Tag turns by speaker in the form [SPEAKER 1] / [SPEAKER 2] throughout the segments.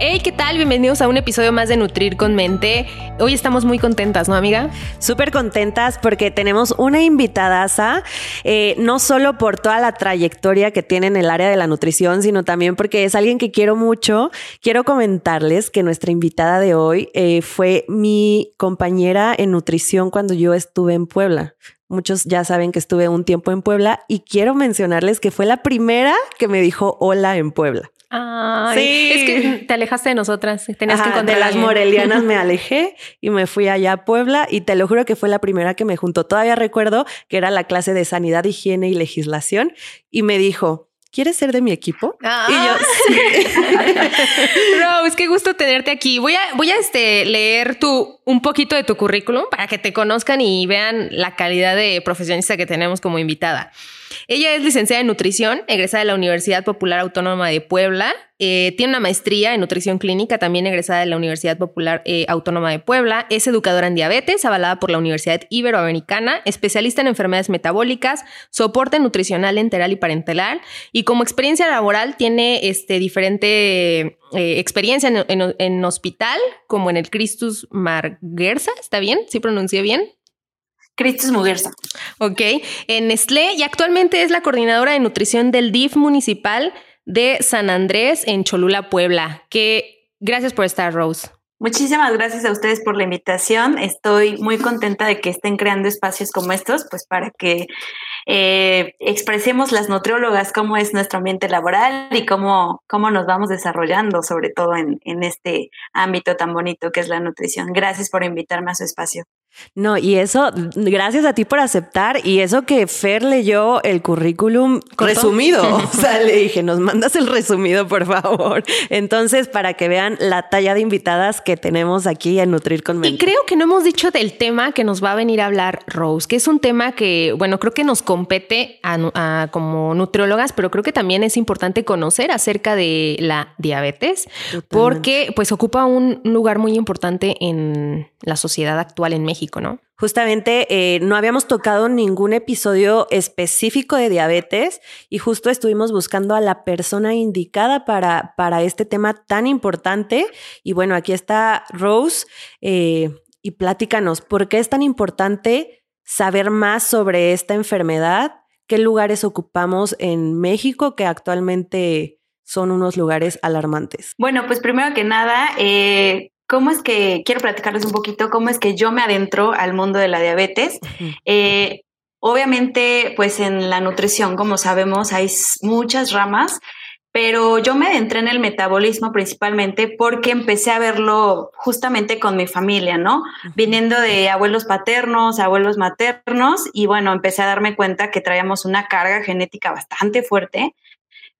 [SPEAKER 1] Hey, ¿qué tal? Bienvenidos a un episodio más de Nutrir con Mente. Hoy estamos muy contentas, ¿no, amiga?
[SPEAKER 2] Súper contentas porque tenemos una invitadaza, eh, no solo por toda la trayectoria que tiene en el área de la nutrición, sino también porque es alguien que quiero mucho. Quiero comentarles que nuestra invitada de hoy eh, fue mi compañera en nutrición cuando yo estuve en Puebla. Muchos ya saben que estuve un tiempo en Puebla y quiero mencionarles que fue la primera que me dijo hola en Puebla.
[SPEAKER 1] Ay, sí. es que te alejaste de nosotras. Tenías que
[SPEAKER 2] encontrar de las morelianas me alejé y me fui allá a Puebla y te lo juro que fue la primera que me juntó. Todavía recuerdo que era la clase de sanidad, higiene y legislación y me dijo, ¿quieres ser de mi equipo?
[SPEAKER 1] Y yo, sí. Rose, qué gusto tenerte aquí. Voy a, voy a este, leer tu, un poquito de tu currículum para que te conozcan y vean la calidad de profesionista que tenemos como invitada. Ella es licenciada en nutrición, egresada de la Universidad Popular Autónoma de Puebla. Eh, tiene una maestría en nutrición clínica, también egresada de la Universidad Popular eh, Autónoma de Puebla. Es educadora en diabetes, avalada por la Universidad Iberoamericana, especialista en enfermedades metabólicas, soporte nutricional enteral y parenteral. Y como experiencia laboral tiene este, diferente eh, experiencia en, hospital, como en el Christus Margersa, ¿está bien? ¿Sí pronuncié bien?
[SPEAKER 3] Cristus Muguerza.
[SPEAKER 1] Ok, en Nestlé y actualmente es la coordinadora de nutrición del DIF municipal de San Andrés en Cholula, Puebla. Que gracias por estar, Rose.
[SPEAKER 3] Muchísimas gracias a ustedes por la invitación. Estoy muy contenta de que estén creando espacios como estos, pues para que eh, expresemos las nutriólogas cómo es nuestro ambiente laboral y cómo, cómo nos vamos desarrollando, sobre todo en, en este ámbito tan bonito que es la nutrición. Gracias por invitarme a su espacio.
[SPEAKER 2] No, y eso, gracias a ti por aceptar. Y eso que Fer leyó el currículum resumido. o sea, le dije, nos mandas el resumido, por favor. Entonces, para que vean la talla de invitadas que tenemos aquí en Nutrir con
[SPEAKER 1] Y creo que no hemos dicho del tema que nos va a venir a hablar Rose, que es un tema que, bueno, creo que nos compete a, como nutriólogas, pero creo que también es importante conocer acerca de la diabetes, porque pues ocupa un lugar muy importante en la sociedad actual en México, ¿no?
[SPEAKER 2] Justamente eh, no habíamos tocado ningún episodio específico de diabetes y justo estuvimos buscando a la persona indicada para, para este tema tan importante. Y bueno, aquí está Rose eh, y pláticanos, ¿por qué es tan importante saber más sobre esta enfermedad? ¿Qué lugares ocupamos en México que actualmente son unos lugares alarmantes?
[SPEAKER 3] Bueno, pues primero que nada, eh, ¿Cómo es que, quiero platicarles un poquito, cómo es que yo me adentro al mundo de la diabetes? Eh, obviamente, pues en la nutrición, como sabemos, hay muchas ramas, pero yo me adentré en el metabolismo principalmente porque empecé a verlo justamente con mi familia, ¿no? Viniendo de abuelos paternos, abuelos maternos, y bueno, empecé a darme cuenta que traíamos una carga genética bastante fuerte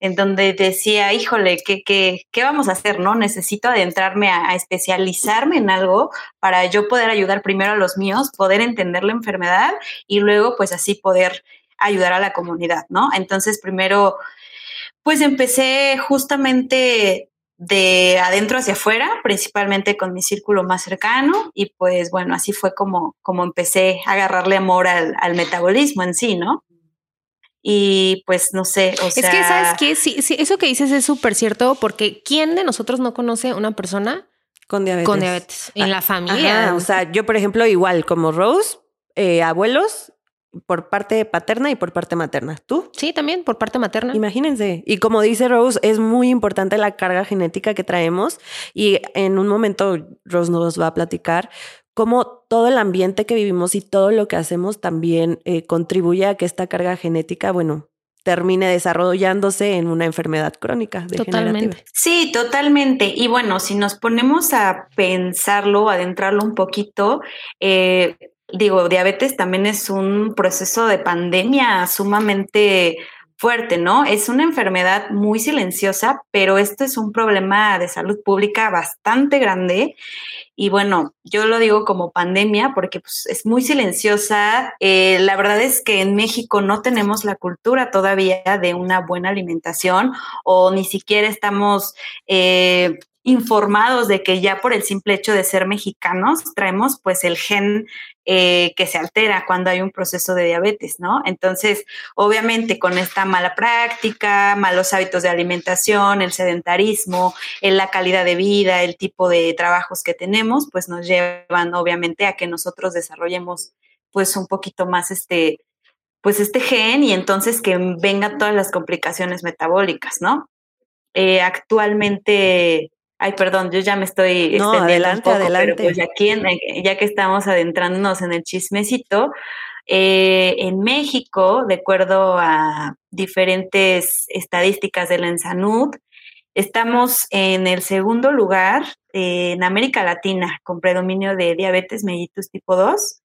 [SPEAKER 3] en donde decía, híjole, ¿qué, qué, qué vamos a hacer? ¿No? Necesito adentrarme a, especializarme en algo para yo poder ayudar primero a los míos, poder entender la enfermedad y luego pues así poder ayudar a la comunidad, ¿no? Entonces primero, pues empecé justamente de adentro hacia afuera, principalmente con mi círculo más cercano y pues bueno, así fue como, como empecé a agarrarle amor al, al metabolismo en sí, ¿no? Y pues no sé, o sea...
[SPEAKER 1] Es que, ¿sabes qué? Sí, sí, eso que dices es súper cierto porque ¿quién de nosotros no conoce una persona
[SPEAKER 2] con diabetes?
[SPEAKER 1] Con diabetes en la familia.
[SPEAKER 2] o sea, yo por ejemplo igual como Rose, eh, abuelos por parte paterna y por parte materna. ¿Tú?
[SPEAKER 1] Sí, también por parte materna.
[SPEAKER 2] Imagínense. Y como dice Rose, es muy importante la carga genética que traemos y en un momento Rose nos va a platicar cómo todo el ambiente que vivimos y todo lo que hacemos también eh, contribuye a que esta carga genética, bueno, termine desarrollándose en una enfermedad crónica.
[SPEAKER 3] Totalmente. Sí, totalmente. Y bueno, si nos ponemos a pensarlo, adentrarlo un poquito, eh, digo, diabetes también es un proceso de pandemia sumamente fuerte, ¿no? Es una enfermedad muy silenciosa, pero esto es un problema de salud pública bastante grande. Y bueno, yo lo digo como pandemia porque pues, es muy silenciosa. Eh, la verdad es que en México no tenemos la cultura todavía de una buena alimentación o ni siquiera estamos eh, informados de que ya por el simple hecho de ser mexicanos traemos pues el gen eh, que se altera cuando hay un proceso de diabetes, ¿no? Entonces, obviamente con esta mala práctica, malos hábitos de alimentación, el sedentarismo, la calidad de vida, el tipo de trabajos que tenemos, pues nos llevan obviamente a que nosotros desarrollemos pues un poquito más este, pues este gen y entonces que vengan todas las complicaciones metabólicas, ¿no? Eh, actualmente Ay, perdón, yo ya me estoy
[SPEAKER 2] no, adelante, adelante.
[SPEAKER 3] Pero pues aquí, ya que estamos adentrándonos en el chismecito, eh, en México, de acuerdo a diferentes estadísticas de la ENSANUD, estamos en el segundo lugar en América Latina con predominio de diabetes mellitus tipo 2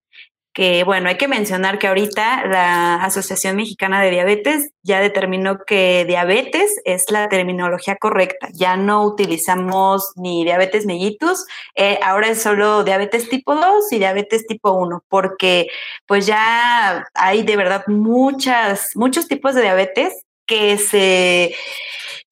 [SPEAKER 3] que bueno, hay que mencionar que ahorita la Asociación Mexicana de Diabetes ya determinó que diabetes es la terminología correcta. Ya no utilizamos ni diabetes mellitus, eh, ahora es solo diabetes tipo 2 y diabetes tipo 1, porque pues ya hay de verdad muchas, muchos tipos de diabetes que se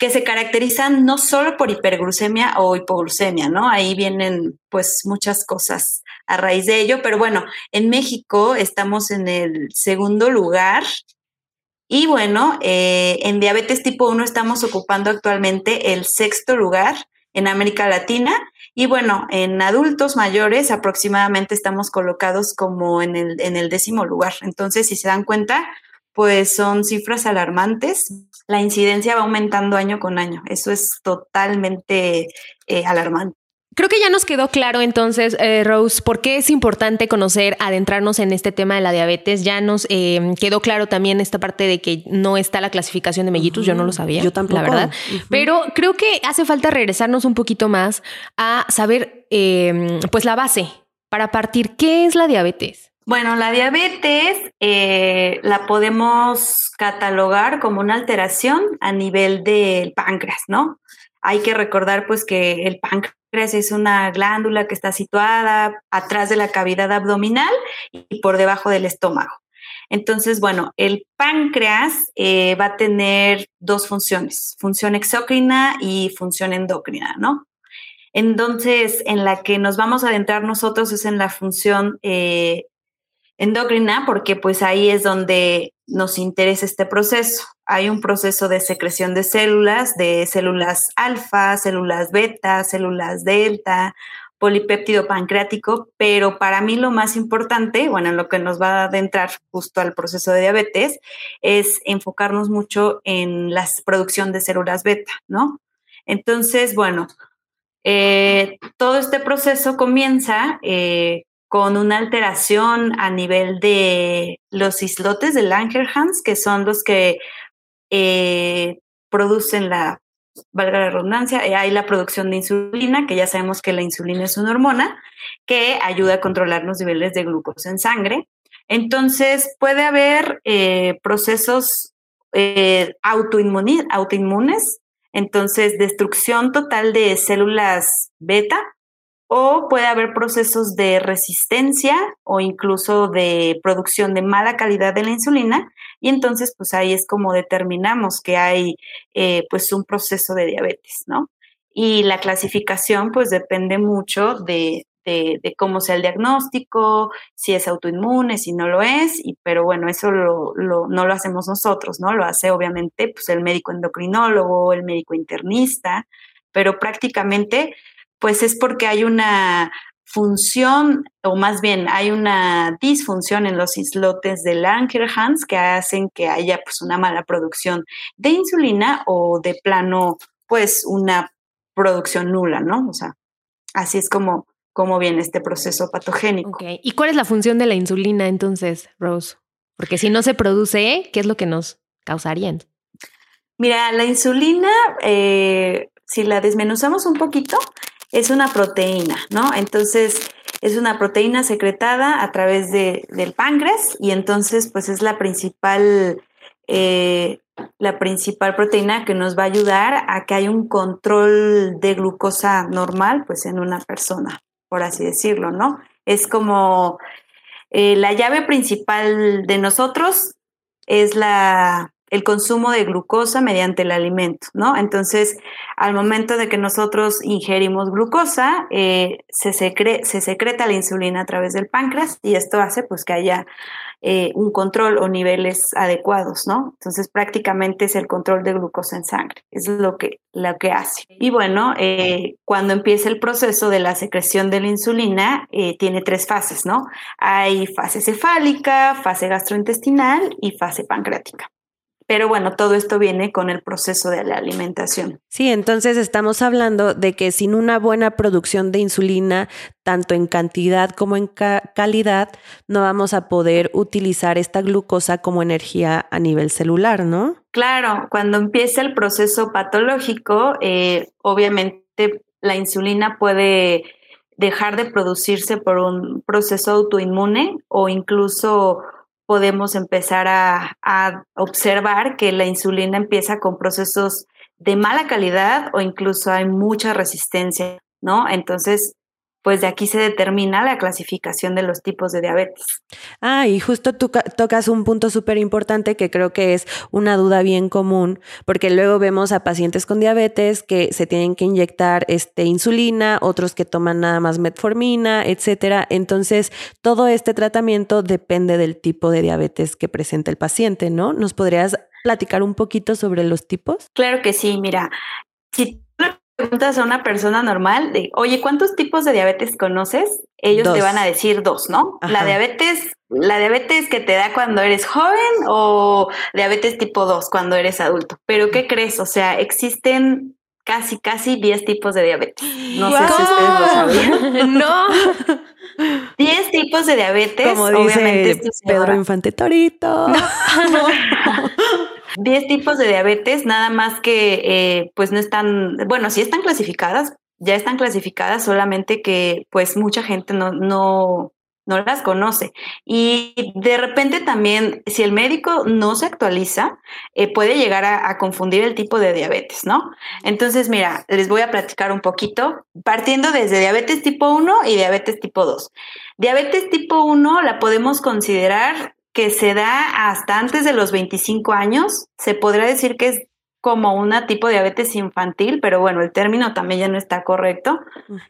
[SPEAKER 3] que se caracterizan no solo por hiperglucemia o hipoglucemia, ¿no? Ahí vienen pues muchas cosas a raíz de ello, pero bueno, en México estamos en el segundo lugar y bueno, eh, en diabetes tipo 1 estamos ocupando actualmente el sexto lugar en América Latina y bueno, en adultos mayores aproximadamente estamos colocados como en el, en el décimo lugar. Entonces, si se dan cuenta, pues son cifras alarmantes. La incidencia va aumentando año con año. Eso es totalmente eh, alarmante.
[SPEAKER 1] Creo que ya nos quedó claro entonces, eh, Rose, por qué es importante conocer, adentrarnos en este tema de la diabetes. Ya nos em, quedó claro también esta parte de que no está la clasificación de mellitus, yo no lo sabía.
[SPEAKER 2] Yo tampoco.
[SPEAKER 1] La verdad. Pero creo que hace falta regresarnos un poquito más a saber, em, pues, la base para partir. ¿Qué es la diabetes?
[SPEAKER 3] Bueno, la diabetes eh, la podemos catalogar como una alteración a nivel del páncreas, ¿no? Hay que recordar pues que el páncreas es una glándula que está situada atrás de la cavidad abdominal y por debajo del estómago. Entonces, bueno, el páncreas eh, va a tener dos funciones, función exócrina y función endocrina, ¿no? Entonces, en la que nos vamos a adentrar nosotros es en la función eh, endocrina porque pues ahí es donde nos interesa este proceso. Hay un proceso de secreción de células, de células alfa, células beta, células delta, polipéptido pancreático, pero para mí lo más importante, bueno, en lo que nos va a adentrar justo al proceso de diabetes, es enfocarnos mucho en la producción de células beta, ¿no? Entonces, bueno, eh, todo este proceso comienza eh, con una alteración a nivel de los islotes de Langerhans, que son los que eh, producen la, valga la redundancia, eh, hay la producción de insulina, que ya sabemos que la insulina es una hormona que ayuda a controlar los niveles de glucosa en sangre. Entonces, puede haber eh, procesos autoinmunes, entonces destrucción total de células beta, o puede haber procesos de resistencia o incluso de producción de mala calidad de la insulina y entonces pues ahí es como determinamos que hay eh, pues un proceso de diabetes, ¿no? Y la clasificación pues depende mucho de, de, cómo sea el diagnóstico, si es autoinmune, si no lo es, pero bueno, eso lo, no lo hacemos nosotros, ¿no? Lo hace obviamente pues el médico endocrinólogo, el médico internista, pero prácticamente pues es porque hay una función, o más bien hay una disfunción en los islotes de Langerhans que hacen que haya pues una mala producción de insulina o de plano pues una producción nula, ¿no? O sea, así es como, como viene este proceso patogénico.
[SPEAKER 1] ¿Y cuál es la función de la insulina entonces, Rose? Porque si no se produce, ¿qué es lo que nos causaría?
[SPEAKER 3] Mira, la insulina, eh, si la desmenuzamos un poquito, es una proteína, ¿no? Entonces, es una proteína secretada a través de, del páncreas y entonces, pues es la principal, eh, la principal proteína que nos va a ayudar a que haya un control de glucosa normal, pues en una persona, por así decirlo, ¿no? Es como eh, la llave principal de nosotros es la, el consumo de glucosa mediante el alimento, ¿no? Entonces, al momento de que nosotros ingerimos glucosa, eh, se, se secreta la insulina a través del páncreas y esto hace pues que haya eh, un control o niveles adecuados, ¿no? Entonces prácticamente es el control de glucosa en sangre, es lo que, que hace. Y bueno, eh, cuando empieza el proceso de la secreción de la insulina, tiene tres fases, ¿no? Hay fase cefálica, fase gastrointestinal y fase pancreática. Pero bueno, todo esto viene con el proceso de la alimentación.
[SPEAKER 2] Sí, entonces estamos hablando de que sin una buena producción de insulina, tanto en cantidad como en calidad, no vamos a poder utilizar esta glucosa como energía a nivel celular, ¿no?
[SPEAKER 3] Claro, cuando empieza el proceso patológico, eh, obviamente la insulina puede dejar de producirse por un proceso autoinmune o incluso podemos empezar a, observar que la insulina empieza con procesos de mala calidad o incluso hay mucha resistencia, ¿no? Entonces, pues de aquí se determina la clasificación de los tipos de diabetes.
[SPEAKER 2] Ah, y justo tú tocas un punto súper importante que creo que es una duda bien común, porque luego vemos a pacientes con diabetes que se tienen que inyectar este, insulina, otros que toman nada más metformina, etcétera. Entonces, todo este tratamiento depende del tipo de diabetes que presenta el paciente, ¿no? ¿Nos podrías platicar un poquito sobre los tipos?
[SPEAKER 3] Claro que sí, mira, si preguntas a una persona normal de, oye, ¿cuántos tipos de diabetes conoces? Ellos te van a decir dos, ¿no? La diabetes, la diabetes que te da cuando eres joven o diabetes tipo 2 cuando eres adulto. Pero ¿qué crees? O sea, existen casi, casi 10 tipos de diabetes. No sé si ustedes lo sabían.
[SPEAKER 1] no.
[SPEAKER 3] 10 tipos de diabetes.
[SPEAKER 2] Como dice Pedro Infante Torito. No.
[SPEAKER 3] 10 tipos de diabetes, nada más que eh, pues no están, bueno, sí están clasificadas, ya están clasificadas, solamente que pues mucha gente no, no, no las conoce. Y de repente también, si el médico no se actualiza, eh, puede llegar a, a, confundir el tipo de diabetes, ¿no? Entonces, mira, les voy a platicar un poquito, partiendo desde diabetes tipo 1 y diabetes tipo 2. Diabetes tipo 1 la podemos considerar que se da hasta antes de los 25 años. Se podría decir que es como una tipo de diabetes infantil, pero bueno, el término también ya no está correcto.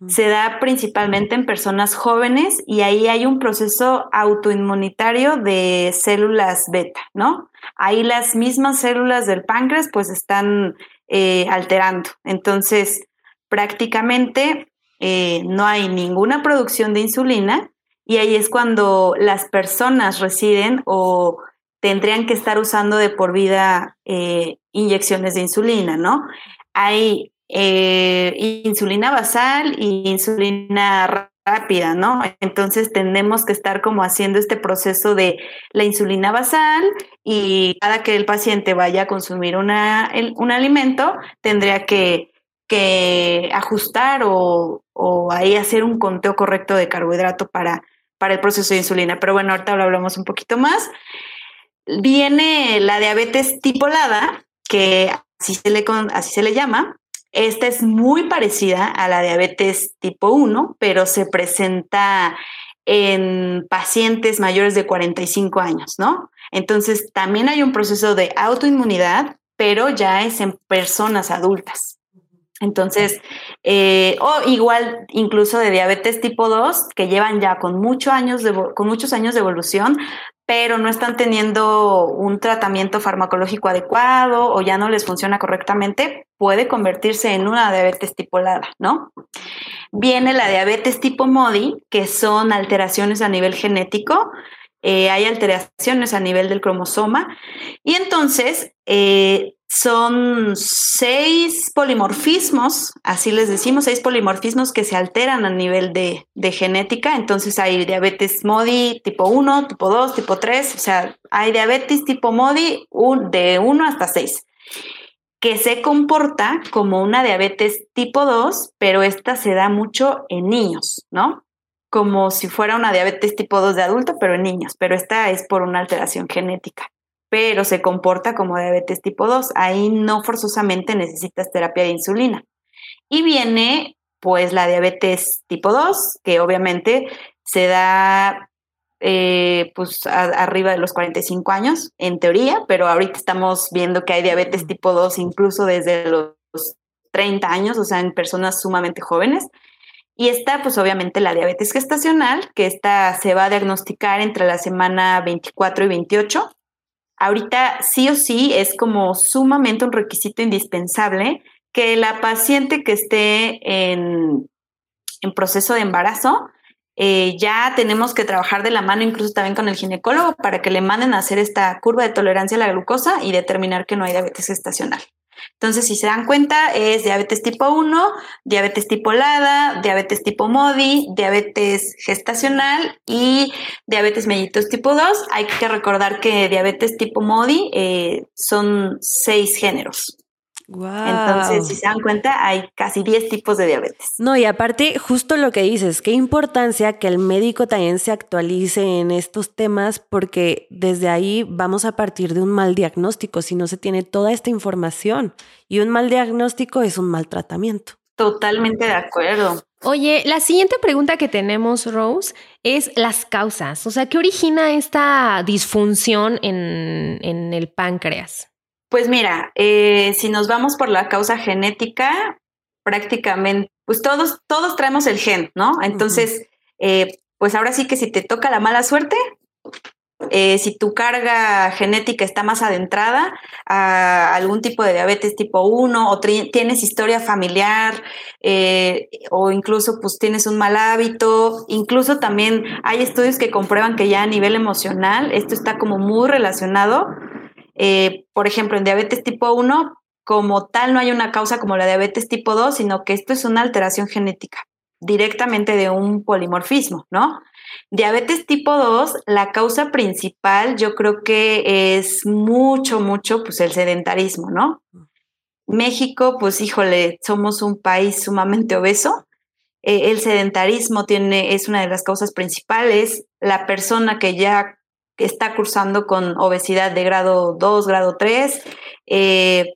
[SPEAKER 3] Se da principalmente en personas jóvenes y ahí hay un proceso autoinmunitario de células beta, ¿no? Ahí las mismas células del páncreas pues están eh, alterando. Entonces, prácticamente eh, no hay ninguna producción de insulina y ahí es cuando las personas residen o tendrían que estar usando de por vida eh, inyecciones de insulina, ¿no? Hay eh, insulina basal y insulina rápida, ¿no? Entonces tenemos que estar como haciendo este proceso de la insulina basal y cada que el paciente vaya a consumir una, un alimento, tendría que que ajustar o, ahí hacer un conteo correcto de carbohidrato para, para el proceso de insulina. Pero bueno, ahorita lo hablamos un poquito más. Viene la diabetes tipolada, que así se le, así se le llama. Esta es muy parecida a la diabetes tipo 1, pero se presenta en pacientes mayores de 45 años, ¿no? Entonces, también hay un proceso de autoinmunidad, pero ya es en personas adultas. Entonces, eh, o igual incluso de diabetes tipo 2, que llevan ya con, muchos años de, con muchos años de evolución, pero no están teniendo un tratamiento farmacológico adecuado o ya no les funciona correctamente, puede convertirse en una diabetes tipolada, ¿no? Viene la diabetes tipo MODI, que son alteraciones a nivel genético, eh, hay alteraciones a nivel del cromosoma y entonces eh, son seis polimorfismos, así les decimos, seis polimorfismos que se alteran a nivel de, genética. Entonces hay diabetes MODI tipo 1, tipo 2, tipo 3, o sea, hay diabetes tipo MODI de 1 hasta 6, que se comporta como una diabetes tipo 2, pero esta se da mucho en niños, ¿no? Como si fuera una diabetes tipo 2 de adulto, pero en niños, pero esta es por una alteración genética. Pero se comporta como diabetes tipo 2. Ahí no forzosamente necesitas terapia de insulina. Y viene pues la diabetes tipo 2, que obviamente se da eh, pues arriba de los 45 años, en teoría, pero ahorita estamos viendo que hay diabetes tipo 2 incluso desde los 30 años, o sea, en personas sumamente jóvenes. Y está, pues obviamente, la diabetes gestacional, que esta se va a diagnosticar entre la semana 24 y 28. Ahorita sí o sí es como sumamente un requisito indispensable que la paciente que esté en, en proceso de embarazo, eh, ya tenemos que trabajar de la mano incluso también con el ginecólogo para que le manden a hacer esta curva de tolerancia a la glucosa y determinar que no hay diabetes gestacional. Entonces, si se dan cuenta, es diabetes tipo 1, diabetes tipo LADA, diabetes tipo MODI, diabetes gestacional y diabetes mellitus tipo 2. Hay que recordar que diabetes tipo MODI eh, son seis géneros. Entonces, si se dan cuenta, hay casi 10 tipos de diabetes.
[SPEAKER 2] No, y aparte, justo lo que dices, qué importancia que el médico también se actualice en estos temas, porque desde ahí vamos a partir de un mal diagnóstico si no se tiene toda esta información. Y un mal diagnóstico es un mal tratamiento.
[SPEAKER 3] Totalmente de acuerdo.
[SPEAKER 1] Oye, la siguiente pregunta que tenemos, Rose, es las causas. O sea, ¿qué origina esta disfunción en, en el páncreas?
[SPEAKER 3] Pues mira, eh, si nos vamos por la causa genética, prácticamente, pues todos, todos traemos el gen, ¿no? Entonces, eh, pues ahora sí que si te toca la mala suerte, eh, si tu carga genética está más adentrada a algún tipo de diabetes tipo 1 o tienes historia familiar o incluso pues tienes un mal hábito, incluso también hay estudios que comprueban que ya a nivel emocional esto está como muy relacionado eh, por ejemplo, en diabetes tipo 1, como tal, no hay una causa como la diabetes tipo 2, sino que esto es una alteración genética directamente de un polimorfismo, ¿no? Diabetes tipo 2, la causa principal yo creo que es mucho, mucho, pues el sedentarismo, ¿no? México, pues híjole, somos un país sumamente obeso. Eh, el sedentarismo tiene, es una de las causas principales. La persona que ya está cursando con obesidad de grado 2, grado 3, eh,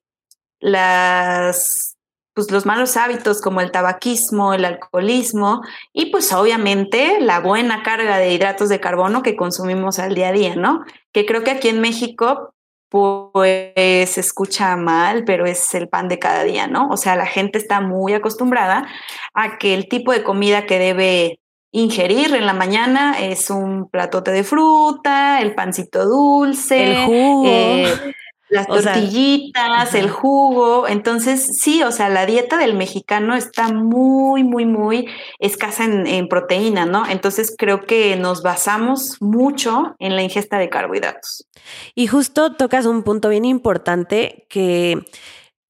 [SPEAKER 3] las, pues los malos hábitos como el tabaquismo, el alcoholismo y pues obviamente la buena carga de hidratos de carbono que consumimos al día a día, ¿no? Que creo que aquí en México pues se escucha mal, pero es el pan de cada día, ¿no? O sea, la gente está muy acostumbrada a que el tipo de comida que debe ingerir en la mañana es un platote de fruta, el pancito dulce,
[SPEAKER 2] el jugo. Eh,
[SPEAKER 3] las tortillitas, el jugo. Entonces, sí, o sea, la dieta del mexicano está muy, muy, muy escasa en, en, proteína, ¿no? Entonces, creo que nos basamos mucho en la ingesta de carbohidratos.
[SPEAKER 2] Y justo tocas un punto bien importante que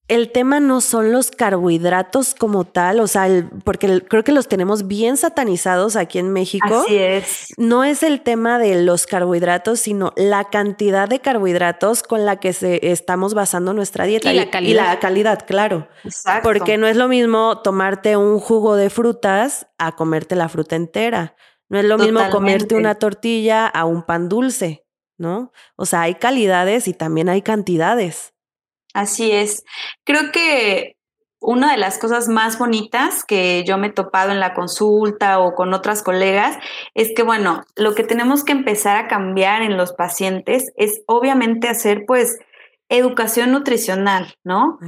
[SPEAKER 2] el tema no son los carbohidratos como tal, o sea, porque creo que los tenemos bien satanizados aquí en México.
[SPEAKER 3] Así es.
[SPEAKER 2] No es el tema de los carbohidratos, sino la cantidad de carbohidratos con la que se, estamos basando nuestra dieta.
[SPEAKER 1] Y la calidad.
[SPEAKER 2] Y la calidad, claro.
[SPEAKER 3] Exacto.
[SPEAKER 2] Porque no es lo mismo tomarte un jugo de frutas a comerte la fruta entera. No es lo mismo comerte una tortilla a un pan dulce, ¿no? O sea, hay calidades y también hay cantidades.
[SPEAKER 3] Así es. Creo que una de las cosas más bonitas que yo me he topado en la consulta o con otras colegas es que, bueno, lo que tenemos que empezar a cambiar en los pacientes es obviamente hacer pues educación nutricional, ¿no?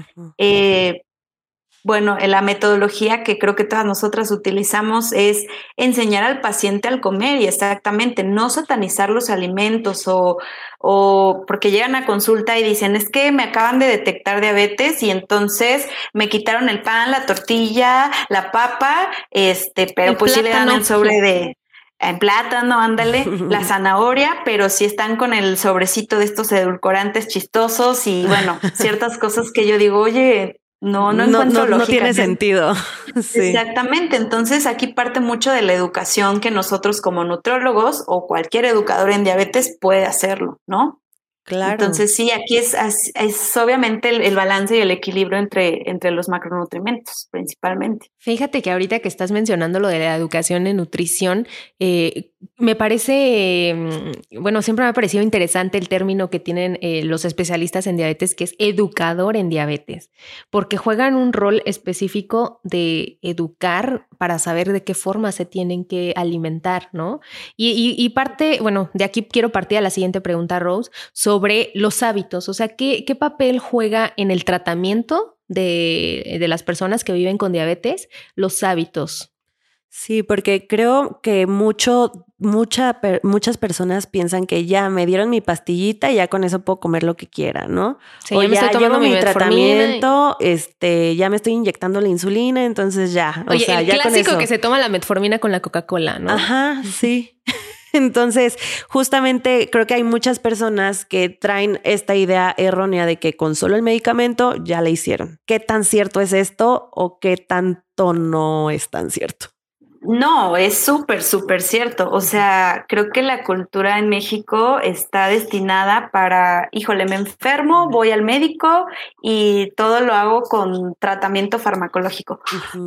[SPEAKER 3] Bueno, la metodología que creo que todas nosotras utilizamos es enseñar al paciente al comer y exactamente no satanizar los alimentos o, o porque llegan a consulta y dicen es que me acaban de detectar diabetes y entonces me quitaron el pan, la tortilla, la papa, este, pero pues sí le dan el sobre de en plátano, ándale, la zanahoria, pero sí están con el sobrecito de estos edulcorantes chistosos y bueno, ciertas cosas que yo digo, oye, no, no encuentro
[SPEAKER 2] no, no, tiene sentido.
[SPEAKER 3] Exactamente. Entonces aquí parte mucho de la educación que nosotros como nutrólogos o cualquier educador en diabetes puede hacerlo, ¿no?
[SPEAKER 2] Claro.
[SPEAKER 3] Entonces, sí, aquí es, es, obviamente el, balance y el equilibrio entre, entre los macronutrientes, principalmente.
[SPEAKER 1] Fíjate que ahorita que estás mencionando lo de la educación en nutrición, eh, me parece, mm, bueno, siempre me ha parecido interesante el término que tienen eh, los especialistas en diabetes, que es educador en diabetes, porque juegan un rol específico de educar para saber de qué forma se tienen que alimentar, ¿no? Y, y parte, bueno, de aquí quiero partir a la siguiente pregunta, Rose, sobre los hábitos, o sea, ¿qué, qué papel juega en el tratamiento de, de las personas que viven con diabetes los hábitos?
[SPEAKER 2] Sí, porque creo que mucho, mucha, muchas personas piensan que ya me dieron mi pastillita y ya con eso puedo comer lo que quiera, ¿no? o ya, me estoy tomando mi tratamiento, este, ya me estoy inyectando la insulina, entonces ya.
[SPEAKER 1] Oye, o sea, el clásico que se toma la metformina con la Coca-Cola, ¿no?
[SPEAKER 2] Ajá, sí. Entonces, justamente creo que hay muchas personas que traen esta idea errónea de que con solo el medicamento ya le hicieron. ¿Qué tan cierto es esto o qué tanto no es tan cierto?
[SPEAKER 3] No, es súper, súper cierto. O sea, creo que la cultura en México está destinada para, híjole, me enfermo, voy al médico y todo lo hago con tratamiento farmacológico.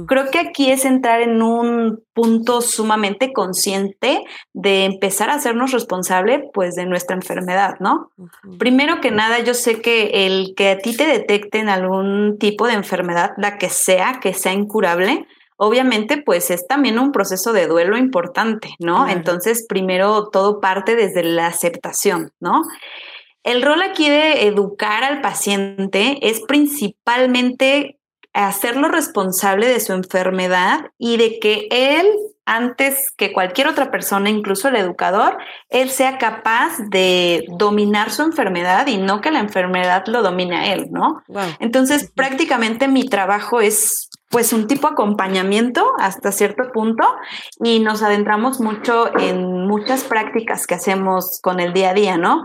[SPEAKER 3] Creo que aquí es entrar en un punto sumamente consciente de empezar a hacernos responsable pues de nuestra enfermedad, ¿no? Primero que nada, yo sé que el que a ti te detecten algún tipo de enfermedad, la que sea, que sea incurable, obviamente pues es también un proceso de duelo importante, ¿no? Entonces, primero todo parte desde la aceptación, ¿no? El rol aquí de educar al paciente es principalmente hacerlo responsable de su enfermedad y de que él, antes que cualquier otra persona, incluso el educador, él sea capaz de dominar su enfermedad y no que la enfermedad lo domine a él, ¿no? Entonces, prácticamente mi trabajo es pues un tipo de acompañamiento hasta cierto punto y nos adentramos mucho en muchas prácticas que hacemos con el día a día, ¿no?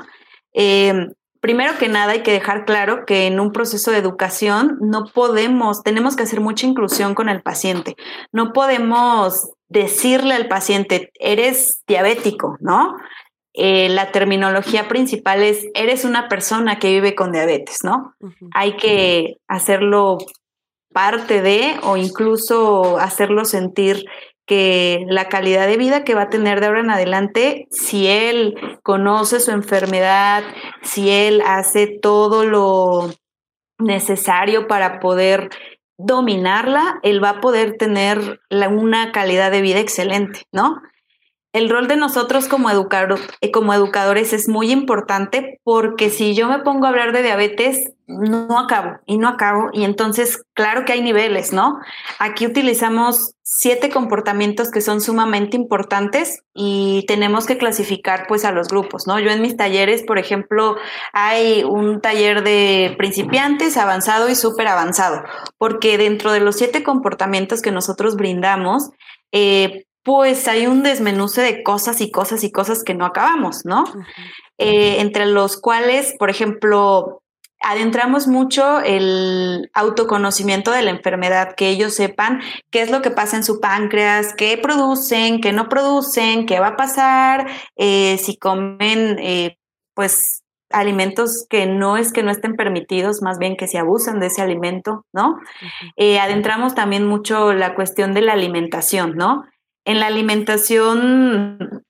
[SPEAKER 3] Eh, primero que nada hay que dejar claro que en un proceso de educación no podemos, tenemos que hacer mucha inclusión con el paciente. No podemos decirle al paciente, eres diabético, ¿no? Eh, la terminología principal es, eres una persona que vive con diabetes, ¿no? Hay que hacerlo parte de o incluso hacerlo sentir que la calidad de vida que va a tener de ahora en adelante, si él conoce su enfermedad, si él hace todo lo necesario para poder dominarla, él va a poder tener una calidad de vida excelente, ¿no? El rol de nosotros como, eh, como educadores es muy importante porque si yo me pongo a hablar de diabetes, no acabo y no acabo. Y entonces, claro que hay niveles, ¿no? Aquí utilizamos siete comportamientos que son sumamente importantes y tenemos que clasificar pues a los grupos, ¿no? Yo en mis talleres, por ejemplo, hay un taller de principiantes, avanzado y súper avanzado, porque dentro de los siete comportamientos que nosotros brindamos, eh, pues hay un desmenuce de cosas y cosas y cosas que no acabamos, ¿no? Eh, entre los cuales, por ejemplo, adentramos mucho el autoconocimiento de la enfermedad, que ellos sepan qué es lo que pasa en su páncreas, qué producen, qué no producen, qué va a pasar, eh, si comen, eh, pues alimentos que no es que no estén permitidos, más bien que se abusan de ese alimento, ¿no? adentramos también mucho la cuestión de la alimentación, ¿no? En la alimentación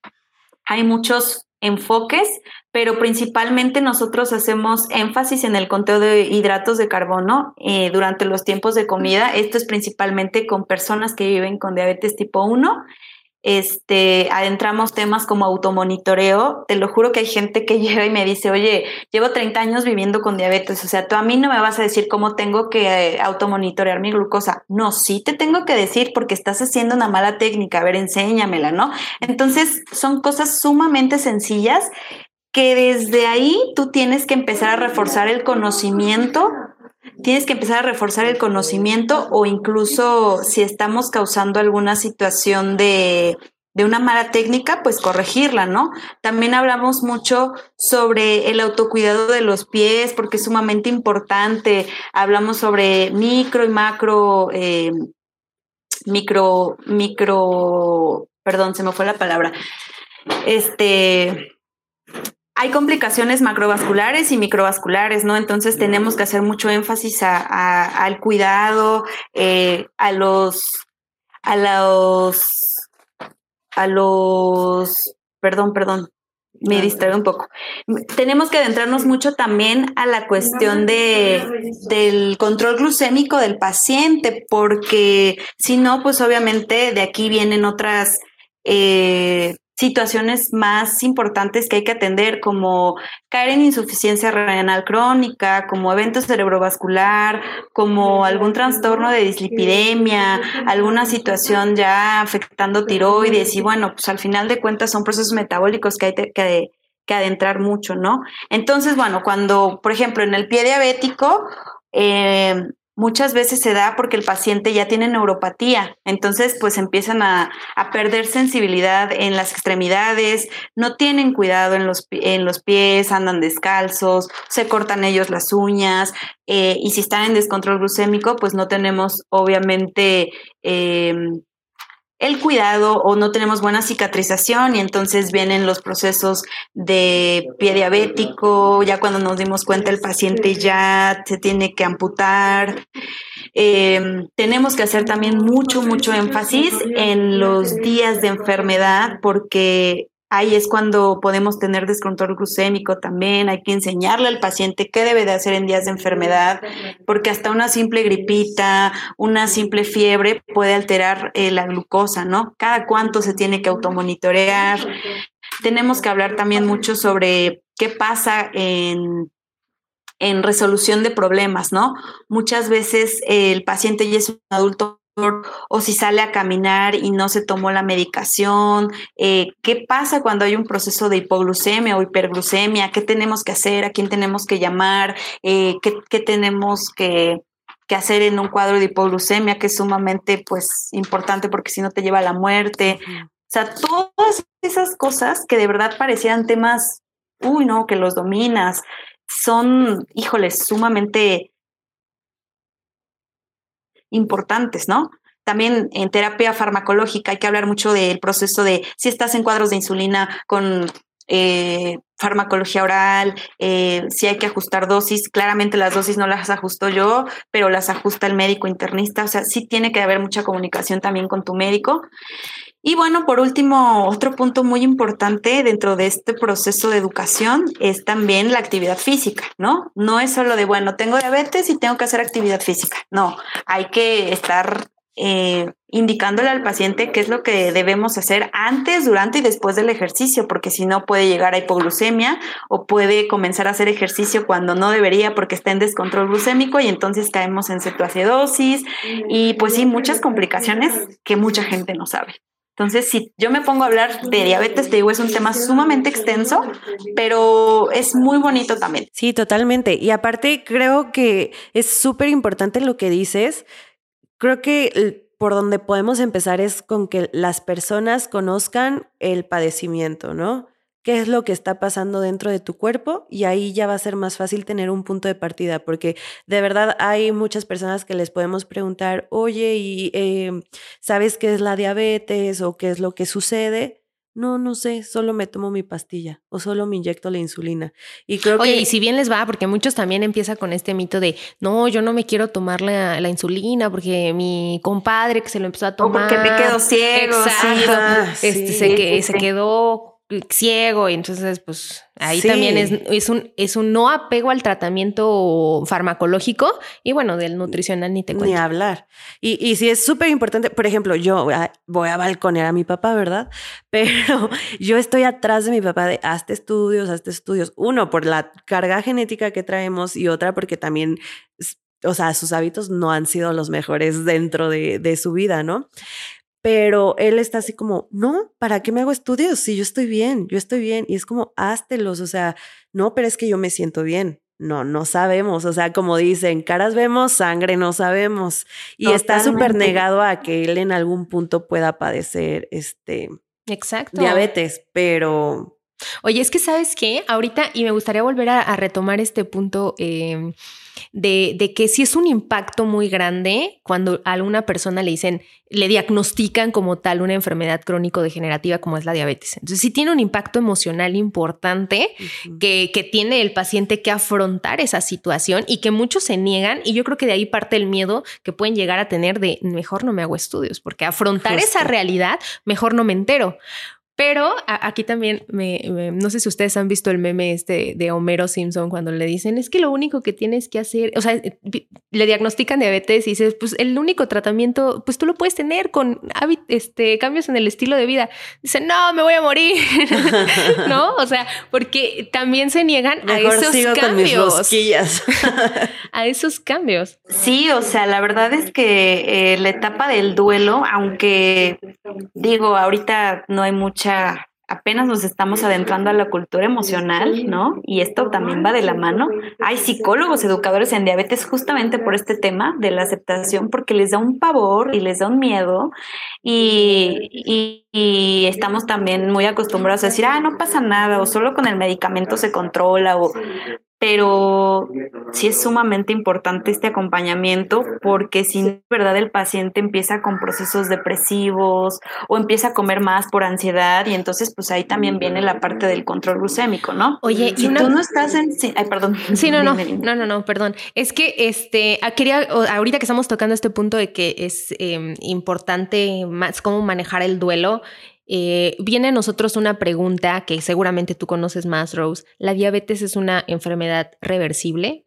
[SPEAKER 3] hay muchos enfoques, pero principalmente nosotros hacemos énfasis en el conteo de hidratos de carbono eh, durante los tiempos de comida. Esto es principalmente con personas que viven con diabetes tipo 1 este, adentramos temas como automonitoreo. Te lo juro que hay gente que llega y me dice, oye, llevo 30 años viviendo con diabetes, o sea, tú a mí no me vas a decir cómo tengo que eh, automonitorear mi glucosa. No, sí te tengo que decir porque estás haciendo una mala técnica, a ver, enséñamela, ¿no? Entonces, son cosas sumamente sencillas que desde ahí tú tienes que empezar a reforzar el conocimiento tienes que empezar a reforzar el conocimiento o incluso si estamos causando alguna situación de, una mala técnica, pues corregirla, ¿no? También hablamos mucho sobre el autocuidado de los pies, porque es sumamente importante. Hablamos sobre micro y macro, eh, micro, micro, perdón, se me fue la palabra. Este, hay complicaciones macrovasculares y microvasculares, ¿no? Entonces tenemos que hacer mucho énfasis al cuidado, eh, a los, a los, a los, perdón, perdón, me distrae un poco. Tenemos que adentrarnos mucho también a la cuestión de, del control glucémico del paciente, porque si no, pues obviamente de aquí vienen otras eh, situaciones más importantes que hay que atender, como caer en insuficiencia renal crónica, como evento cerebrovascular, como algún trastorno de dislipidemia, alguna situación ya afectando tiroides y bueno, pues al final de cuentas son procesos metabólicos que hay que, que adentrar mucho, ¿no? Entonces, bueno, cuando, por ejemplo, en el pie diabético, eh, muchas veces se da porque el paciente ya tiene neuropatía, entonces pues empiezan a, perder sensibilidad en las extremidades, no tienen cuidado en los, en los pies, andan descalzos, se cortan ellos las uñas eh, y si están en descontrol glucémico pues no tenemos obviamente... Em, el cuidado o no tenemos buena cicatrización y entonces vienen los procesos de pie diabético, ya cuando nos dimos cuenta el paciente ya se tiene que amputar. Em, tenemos que hacer también mucho, mucho énfasis en los días de enfermedad porque Ahí es cuando podemos tener descontrol glucémico también. Hay que enseñarle al paciente qué debe de hacer en días de enfermedad, porque hasta una simple gripita, una simple fiebre puede alterar eh, la glucosa, ¿no? Cada cuánto se tiene que automonitorear. Tenemos que hablar también mucho sobre qué pasa en en resolución de problemas, ¿no? Muchas veces el paciente ya es un adulto o si sale a caminar y no se tomó la medicación, eh, qué pasa cuando hay un proceso de hipoglucemia o hiperglucemia, qué tenemos que hacer, a quién tenemos que llamar, eh, qué, tenemos que, hacer en un cuadro de hipoglucemia, que es sumamente pues importante porque si no te lleva a la muerte. O sea, todas esas cosas que de verdad parecían temas, uy, no, que los dominas, son, híjoles, sumamente importantes, ¿no? También en terapia farmacológica hay que hablar mucho del proceso de si estás en cuadros de insulina con eh, farmacología oral, eh, si hay que ajustar dosis. Claramente las dosis no las ajusto yo, pero las ajusta el médico internista. O sea, sí tiene que haber mucha comunicación también con tu médico. Y bueno, por último, otro punto muy importante dentro de este proceso de educación es también la actividad física, ¿no? No es solo de, bueno, tengo diabetes y tengo que hacer actividad física. No, hay que estar eh, indicándole al paciente qué es lo que debemos hacer antes, durante y después del ejercicio, porque si no puede llegar a hipoglucemia o puede comenzar a hacer ejercicio cuando no debería porque está en descontrol glucémico y entonces caemos en cetoacidosis y pues sí, muchas complicaciones que mucha gente no sabe. Entonces, si yo me pongo a hablar de diabetes, te digo, es un tema sumamente extenso, pero es muy bonito también.
[SPEAKER 2] Sí, totalmente. Y aparte, creo que es súper importante lo que dices. Creo que por donde podemos empezar es con que las personas conozcan el padecimiento, ¿no? Qué es lo que está pasando dentro de tu cuerpo y ahí ya va a ser más fácil tener un punto de partida, porque de verdad hay muchas personas que les podemos preguntar, oye, ¿y em, sabes qué es la diabetes o qué es lo que sucede? No, no sé, solo me tomo mi pastilla o solo me inyecto la insulina.
[SPEAKER 1] Y creo Oye, y si bien les va, porque muchos también empiezan con este mito de, no, yo no me quiero tomar la, la insulina porque mi compadre que se lo empezó a tomar.
[SPEAKER 3] O porque me quedo ciego.
[SPEAKER 1] este, se, se quedó ciego y entonces pues ahí también es, es, un, es un no apego al tratamiento farmacológico y bueno, del nutricional ni te cuento.
[SPEAKER 2] Ni hablar. Y, y sí es súper importante, por ejemplo, yo voy a balconear a mi papá, ¿verdad? Pero yo estoy atrás de mi papá de hazte estudios, hazte estudios. Uno, por la carga genética que traemos y otra porque también o sea, sus hábitos no han sido los mejores dentro de, de, su vida, ¿no? Pero él está así como, no, ¿para qué me hago estudios? Si yo estoy bien, yo estoy bien. Y es como, háztelos, o sea, no, pero es que yo me siento bien. No, no sabemos, o sea, como dicen, caras vemos, sangre no sabemos. Y está súper negado a que él en algún punto pueda padecer este
[SPEAKER 1] Exacto.
[SPEAKER 2] diabetes, pero...
[SPEAKER 1] Oye, es que sabes qué, ahorita, y me gustaría volver a, retomar este punto. Eh, de, de que sí es un impacto muy grande cuando a alguna persona le dicen, le diagnostican como tal una enfermedad crónico-degenerativa como es la diabetes. Entonces sí tiene un impacto emocional importante que, que tiene el paciente que afrontar esa situación y que muchos se niegan y yo creo que de ahí parte el miedo que pueden llegar a tener de mejor no me hago estudios, porque afrontar esa realidad, mejor no me entero. Pero aquí también, me, no sé si ustedes han visto el meme este de Homero Simpson cuando le dicen, es que lo único que tienes que hacer, o sea, eh, le diagnostican diabetes y dices, pues el único tratamiento, pues tú lo puedes tener con este, cambios en el estilo de vida. Dicen, no, me voy a morir, ¿no? O sea, porque también se niegan a esos cambios. a esos cambios.
[SPEAKER 3] Sí, o sea, la verdad es que eh, la etapa del duelo, aunque digo, ahorita no hay mucha apenas nos estamos adentrando a la cultura emocional, ¿no? Y esto también va de la mano. Hay psicólogos educadores en diabetes justamente por este tema de la aceptación, porque les da un pavor y les da un miedo. Y, y estamos también muy acostumbrados a decir, ah, no pasa nada, o solo con el medicamento se controla, o pero sí es sumamente importante este acompañamiento porque si verdad el paciente empieza con procesos depresivos o empieza a comer más por ansiedad y entonces pues ahí también viene la parte del control glucémico, ¿no?
[SPEAKER 1] Oye,
[SPEAKER 3] si tú no estás en ay, perdón.
[SPEAKER 1] Sí, no, no, no, no, no, perdón. Es que este ah, quería ahorita que estamos tocando este punto de que es em, importante más cómo manejar el duelo eh, viene a nosotros una pregunta que seguramente tú conoces más, Rose. ¿La diabetes es una enfermedad reversible?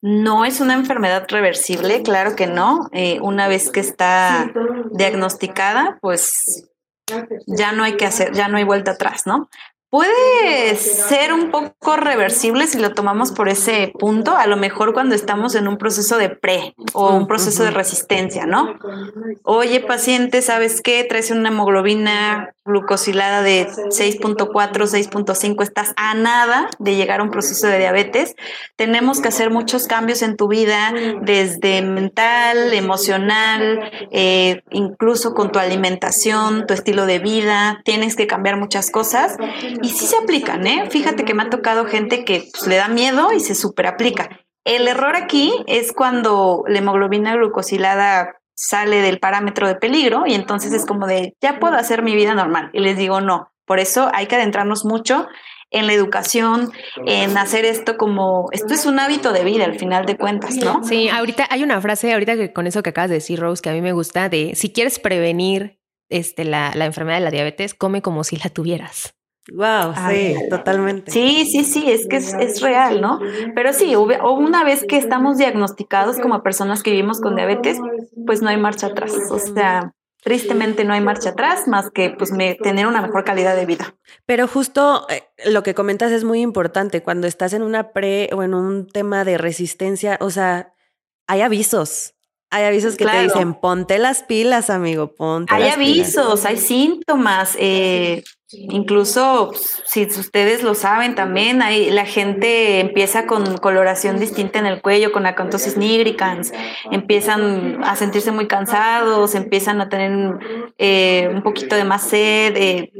[SPEAKER 3] No es una enfermedad reversible, claro que no. Eh, una vez que está diagnosticada, pues ya no hay que hacer, ya no hay vuelta atrás, ¿no? Puede ser un poco reversible si lo tomamos por ese punto, a lo mejor cuando estamos en un proceso de pre o un proceso de resistencia, ¿no? Oye, paciente, ¿sabes qué? Traes una hemoglobina glucosilada de 6.4, 6.5, estás a nada de llegar a un proceso de diabetes. Tenemos que hacer muchos cambios en tu vida, desde mental, emocional, eh, incluso con tu alimentación, tu estilo de vida. Tienes que cambiar muchas cosas y sí se aplican, ¿eh? Fíjate que me ha tocado gente que pues, le da miedo y se super aplica. El error aquí es cuando la hemoglobina glucosilada sale del parámetro de peligro y entonces es como de, ya puedo hacer mi vida normal. Y les digo, no, por eso hay que adentrarnos mucho en la educación, en hacer esto como, esto es un hábito de vida al final de cuentas, ¿no?
[SPEAKER 1] Sí, ahorita hay una frase, ahorita que con eso que acabas de decir, Rose, que a mí me gusta, de si quieres prevenir este, la, la enfermedad de la diabetes, come como si la tuvieras.
[SPEAKER 2] Wow, sí, totalmente.
[SPEAKER 3] Sí, sí, sí, es que es, real, ¿no? Pero sí, o una vez que estamos diagnosticados como personas que vivimos con diabetes, pues no hay marcha atrás. O sea, tristemente no hay marcha atrás más que pues tener una mejor calidad de vida.
[SPEAKER 2] Pero justo eh, lo que comentas es muy importante. Cuando estás en una pre o en un tema de resistencia, o sea, hay avisos. Hay avisos que te dicen, ponte las pilas, amigo, ponte.
[SPEAKER 3] Hay
[SPEAKER 2] las
[SPEAKER 3] avisos, hay síntomas. Eh, Incluso pues, si ustedes lo saben también, hay, la gente empieza con coloración distinta en el cuello, con acantosis nigricans, empiezan a sentirse muy cansados, empiezan a tener eh, un poquito de más sed, eh,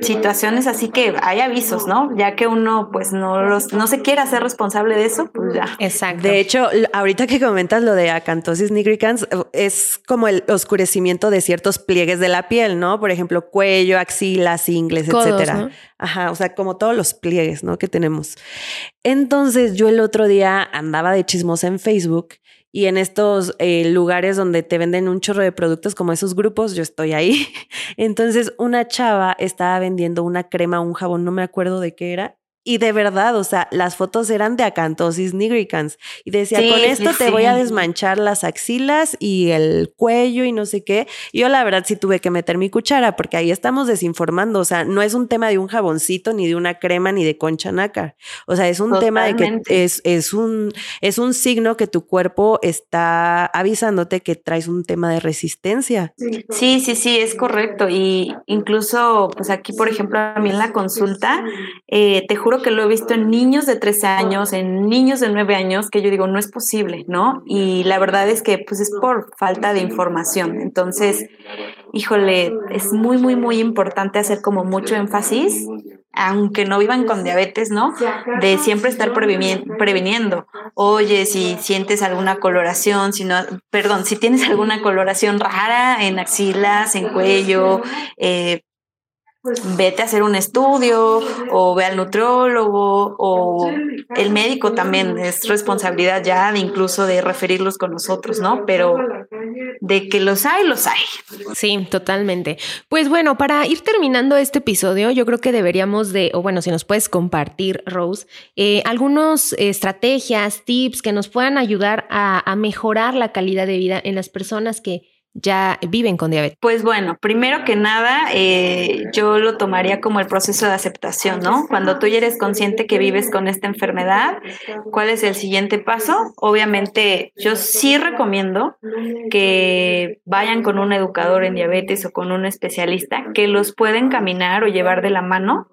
[SPEAKER 3] situaciones así que hay avisos, ¿no? Ya que uno pues no, los, no se quiere hacer responsable de eso, pues ya.
[SPEAKER 2] Exacto. De hecho, ahorita que comentas lo de acantosis nigricans, es como el oscurecimiento de ciertos pliegues de la piel, ¿no? Por ejemplo, cuello, axilas, ingles etcétera. Ajá, o sea, como todos los pliegues, ¿no? Que tenemos. Entonces, yo el otro día andaba de chismosa en Facebook y en estos eh, lugares donde te venden un chorro de productos como esos grupos, yo estoy ahí. Entonces, una chava estaba vendiendo una crema, un jabón, no me acuerdo de qué era, y de verdad, o sea, las fotos eran de acantosis nigricans. Y decía, con esto te voy a desmanchar las axilas y el cuello y no sé qué. yo la verdad sí tuve que meter mi cuchara porque ahí estamos desinformando. O sea, no es un tema de un jaboncito, ni de una crema, ni de concha nácar. O sea, es un tema de que es, es, un, es un signo que tu cuerpo está avisándote que traes un tema de resistencia.
[SPEAKER 3] Sí, sí, sí, es correcto. Y incluso, pues aquí, por ejemplo, a mí en la consulta, eh, te juro que lo he visto en niños de 13 años, en niños de 9 años, que yo digo, no es posible, ¿no? Y la verdad es que pues es por falta de información. Entonces, híjole, es muy, muy, muy importante hacer como mucho énfasis aunque no vivan con diabetes, ¿no? De siempre estar previniendo. Oye, si sientes alguna coloración, si no, perdón, si tienes alguna coloración rara en axilas, en cuello, eh, vete a hacer un estudio o ve al nutriólogo o el médico también es responsabilidad ya de incluso de referirlos con nosotros, ¿no? Pero de que los hay, los hay.
[SPEAKER 1] Sí, totalmente. Pues bueno, para ir terminando este episodio, yo creo que deberíamos de, o bueno, si nos puedes compartir, Rose, eh, algunas estrategias, tips que nos puedan ayudar a mejorar la calidad de vida en las personas que ya viven con diabetes?
[SPEAKER 3] Pues bueno, primero que nada, eh, yo lo tomaría como el proceso de aceptación, ¿no? Cuando tú ya eres consciente que vives con esta enfermedad, ¿cuál es el siguiente paso? Obviamente, yo sí recomiendo que vayan con un educador en diabetes o con un especialista que los pueden caminar o llevar de la mano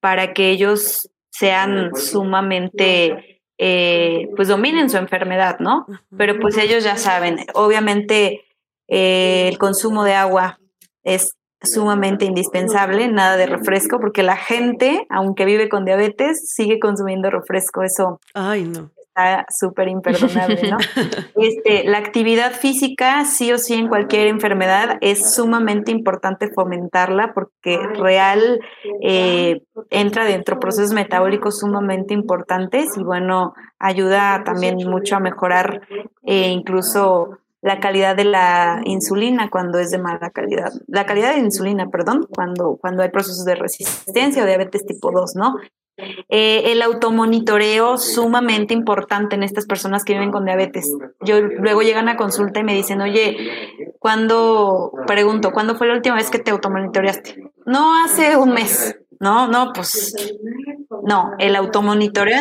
[SPEAKER 3] para que ellos sean sumamente eh, pues dominen su enfermedad, ¿no? Pero pues ellos ya saben, obviamente eh, el consumo de agua es sumamente indispensable, nada de refresco, porque la gente, aunque vive con diabetes, sigue consumiendo refresco. Eso
[SPEAKER 2] Ay, no.
[SPEAKER 3] está súper imperdonable, ¿no? este, la actividad física, sí o sí, en cualquier enfermedad, es sumamente importante fomentarla porque real eh, entra dentro de procesos metabólicos sumamente importantes y bueno, ayuda también mucho a mejorar eh, incluso la calidad de la insulina cuando es de mala calidad. La calidad de insulina, perdón, cuando, cuando hay procesos de resistencia o diabetes tipo 2, ¿no? Eh, el automonitoreo sumamente importante en estas personas que viven con diabetes. Yo luego llegan a consulta y me dicen, oye, ¿cuándo, pregunto, ¿cuándo fue la última vez que te automonitoreaste? No, hace un mes. No, no, pues no, el automonitoreo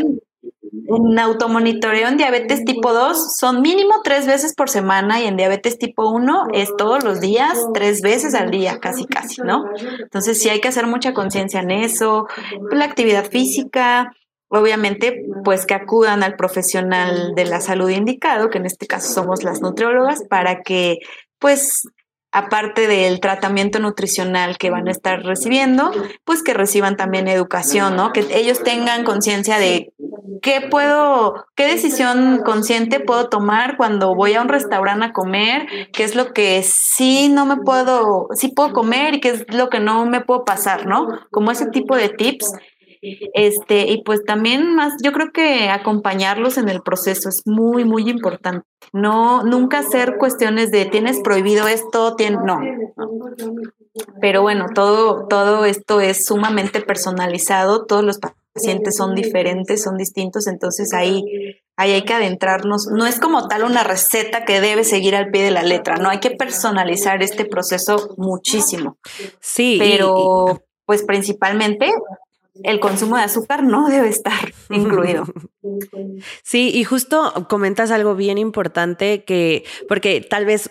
[SPEAKER 3] automonitoreo en diabetes tipo 2 son mínimo tres veces por semana y en diabetes tipo 1 es todos los días, tres veces al día, casi, casi, ¿no? Entonces sí hay que hacer mucha conciencia en eso, la actividad física, obviamente, pues que acudan al profesional de la salud indicado, que en este caso somos las nutriólogas, para que pues aparte del tratamiento nutricional que van a estar recibiendo, pues que reciban también educación, ¿no? Que ellos tengan conciencia de qué puedo, qué decisión consciente puedo tomar cuando voy a un restaurante a comer, qué es lo que sí no me puedo, sí puedo comer y qué es lo que no me puedo pasar, ¿no? Como ese tipo de tips este, y pues también más, yo creo que acompañarlos en el proceso es muy, muy importante. No, nunca hacer cuestiones de tienes prohibido esto, no. Pero bueno, todo, todo esto es sumamente personalizado, todos los pacientes son diferentes, son distintos, entonces ahí, ahí hay que adentrarnos. No es como tal una receta que debe seguir al pie de la letra, no hay que personalizar este proceso muchísimo.
[SPEAKER 2] Sí.
[SPEAKER 3] Pero, pues principalmente el consumo de azúcar no debe estar incluido.
[SPEAKER 2] Sí, y justo comentas algo bien importante que, porque tal vez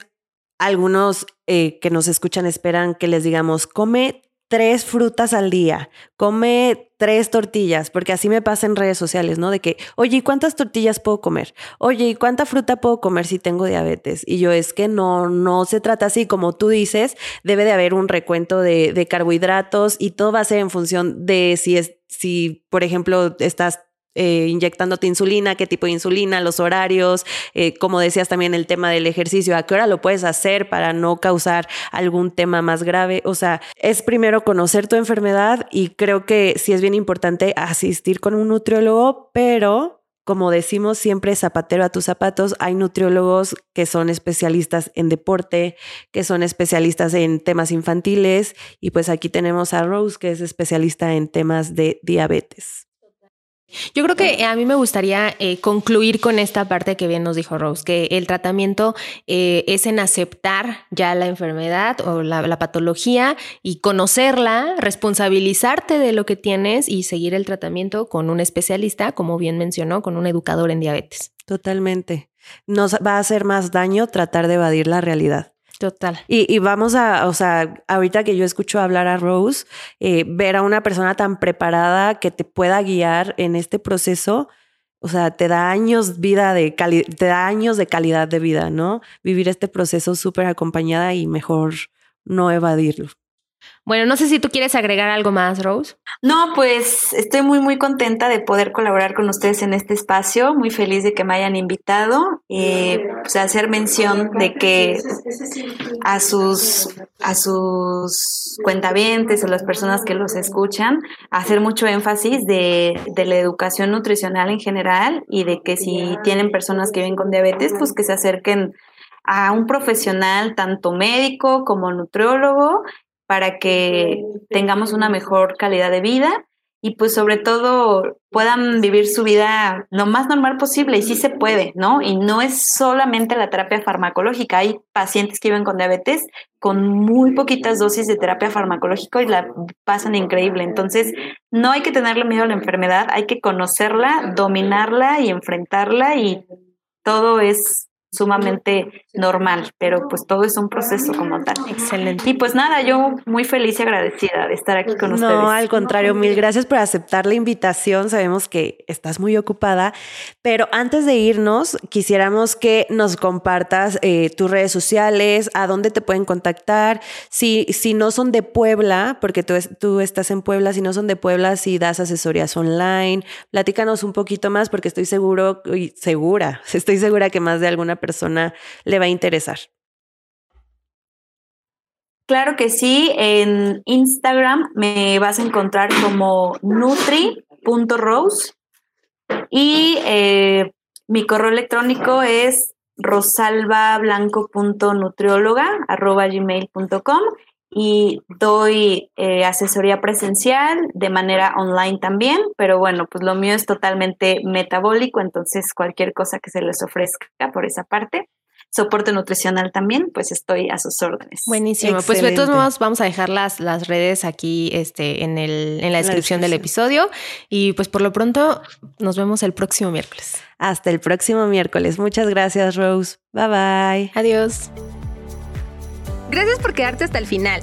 [SPEAKER 2] algunos eh, que nos escuchan esperan que les digamos, come tres frutas al día, come tres tortillas, porque así me pasa en redes sociales, ¿no? De que, oye, ¿y cuántas tortillas puedo comer? Oye, ¿y cuánta fruta puedo comer si tengo diabetes? Y yo es que no, no se trata así, como tú dices, debe de haber un recuento de, de carbohidratos y todo va a ser en función de si es, si, por ejemplo, estás eh, inyectándote insulina, qué tipo de insulina, los horarios, eh, como decías también el tema del ejercicio, a qué hora lo puedes hacer para no causar algún tema más grave. O sea, es primero conocer tu enfermedad y creo que sí es bien importante asistir con un nutriólogo, pero como decimos siempre, zapatero a tus zapatos, hay nutriólogos que son especialistas en deporte, que son especialistas en temas infantiles y pues aquí tenemos a Rose, que es especialista en temas de diabetes.
[SPEAKER 1] Yo creo que a mí me gustaría eh, concluir con esta parte que bien nos dijo Rose, que el tratamiento eh, es en aceptar ya la enfermedad o la, la, patología y conocerla, responsabilizarte de lo que tienes y seguir el tratamiento con un especialista, como bien mencionó, con un educador en diabetes.
[SPEAKER 2] Totalmente. Nos va a hacer más daño tratar de evadir la realidad.
[SPEAKER 1] Total.
[SPEAKER 2] Y, vamos a, o sea, ahorita que yo escucho hablar a Rose, eh, ver a una persona tan preparada que te pueda guiar en este proceso, o sea, te da años vida de te da años de calidad de vida, ¿no? Vivir este proceso súper acompañada y mejor no evadirlo.
[SPEAKER 1] Bueno, no sé si tú quieres agregar algo más, Rose.
[SPEAKER 3] No, pues estoy muy, muy contenta de poder colaborar con ustedes en este espacio, muy feliz de que me hayan invitado, eh, pues hacer mención de que a sus, a sus cuentavientes o las personas que los escuchan, hacer mucho énfasis de, de la educación nutricional en general y de que si tienen personas que viven con diabetes, pues que se acerquen a un profesional, tanto médico como nutriólogo, para que tengamos una mejor calidad de vida y pues sobre todo puedan vivir su vida lo más normal posible y sí se puede, ¿no? Y no es solamente la terapia farmacológica, hay pacientes que viven con diabetes con muy poquitas dosis de terapia farmacológica y la pasan increíble, entonces no hay que tenerle miedo a la enfermedad, hay que conocerla, dominarla y enfrentarla y todo es sumamente normal, pero pues todo es un proceso como tal.
[SPEAKER 1] Excelente.
[SPEAKER 3] Y pues nada, yo muy feliz y agradecida de estar aquí con ustedes.
[SPEAKER 2] No, al contrario, mil gracias por aceptar la invitación. Sabemos que estás muy ocupada, pero antes de irnos, quisiéramos que nos compartas eh, tus redes sociales, a dónde te pueden contactar, si, si no son de Puebla, porque tú, tú estás en Puebla, si no son de Puebla, si das asesorías online, platícanos un poquito más, porque estoy seguro, segura, estoy segura que más de alguna persona le va a interesar.
[SPEAKER 3] Claro que sí, en Instagram me vas a encontrar como nutri.rose y eh, mi correo electrónico es rosalbablanco.nutrióloga.gmail.com y doy eh, asesoría presencial de manera online también, pero bueno, pues lo mío es totalmente metabólico, entonces cualquier cosa que se les ofrezca por esa parte. Soporte nutricional también, pues estoy a sus órdenes.
[SPEAKER 1] Buenísimo. Pues de todos modos vamos a dejar las, las redes aquí este, en, el, en la descripción del episodio y pues por lo pronto nos vemos el próximo miércoles.
[SPEAKER 2] Hasta el próximo miércoles. Muchas gracias, Rose. Bye bye.
[SPEAKER 1] Adiós. Gracias por quedarte hasta el final.